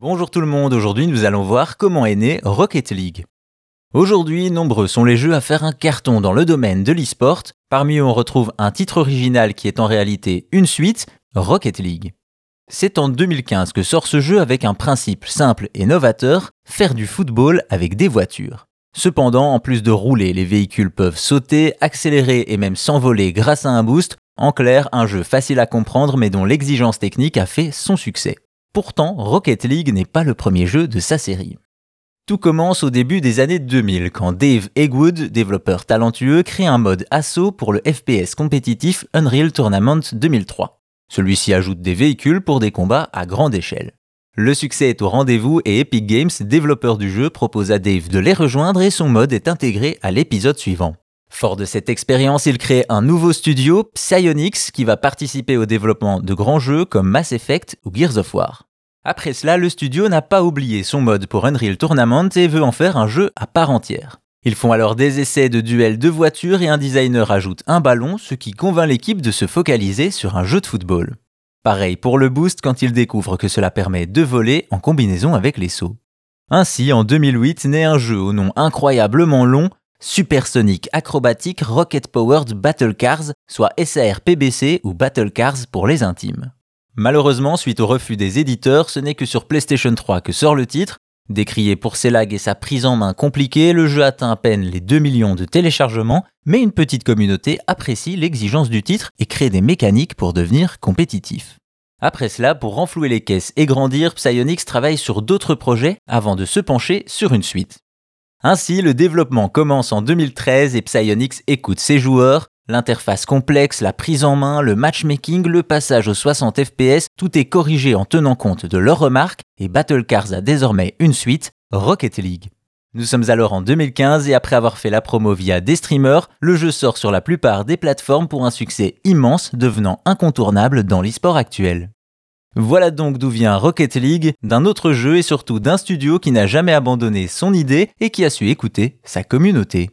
Bonjour tout le monde, aujourd'hui nous allons voir comment est né Rocket League. Aujourd'hui, nombreux sont les jeux à faire un carton dans le domaine de l'e-sport. Parmi eux, on retrouve un titre original qui est en réalité une suite, Rocket League. C'est en 2015 que sort ce jeu avec un principe simple et novateur, faire du football avec des voitures. Cependant, en plus de rouler, les véhicules peuvent sauter, accélérer et même s'envoler grâce à un boost. En clair, un jeu facile à comprendre mais dont l'exigence technique a fait son succès. Pourtant, Rocket League n'est pas le premier jeu de sa série. Tout commence au début des années 2000 quand Dave Eggwood, développeur talentueux, crée un mode assaut pour le FPS compétitif Unreal Tournament 2003. Celui-ci ajoute des véhicules pour des combats à grande échelle. Le succès est au rendez-vous et Epic Games, développeur du jeu, propose à Dave de les rejoindre et son mode est intégré à l'épisode suivant. Fort de cette expérience, il crée un nouveau studio, Psyonix, qui va participer au développement de grands jeux comme Mass Effect ou Gears of War. Après cela, le studio n'a pas oublié son mode pour Unreal Tournament et veut en faire un jeu à part entière. Ils font alors des essais de duels de voitures et un designer ajoute un ballon, ce qui convainc l'équipe de se focaliser sur un jeu de football. Pareil pour le boost quand ils découvrent que cela permet de voler en combinaison avec les sauts. Ainsi, en 2008 naît un jeu au nom incroyablement long, Supersonic Acrobatic Rocket Powered Battle Cars, soit SAR PBC ou Battle Cars pour les intimes. Malheureusement, suite au refus des éditeurs, ce n'est que sur PlayStation 3 que sort le titre. Décrié pour ses lags et sa prise en main compliquée, le jeu atteint à peine les 2 millions de téléchargements, mais une petite communauté apprécie l'exigence du titre et crée des mécaniques pour devenir compétitif. Après cela, pour renflouer les caisses et grandir, Psyonix travaille sur d'autres projets avant de se pencher sur une suite. Ainsi, le développement commence en 2013 et Psyonix écoute ses joueurs, L'interface complexe, la prise en main, le matchmaking, le passage aux 60 FPS, tout est corrigé en tenant compte de leurs remarques et Battle Cars a désormais une suite, Rocket League. Nous sommes alors en 2015 et après avoir fait la promo via des streamers, le jeu sort sur la plupart des plateformes pour un succès immense devenant incontournable dans l'e-sport actuel. Voilà donc d'où vient Rocket League, d'un autre jeu et surtout d'un studio qui n'a jamais abandonné son idée et qui a su écouter sa communauté.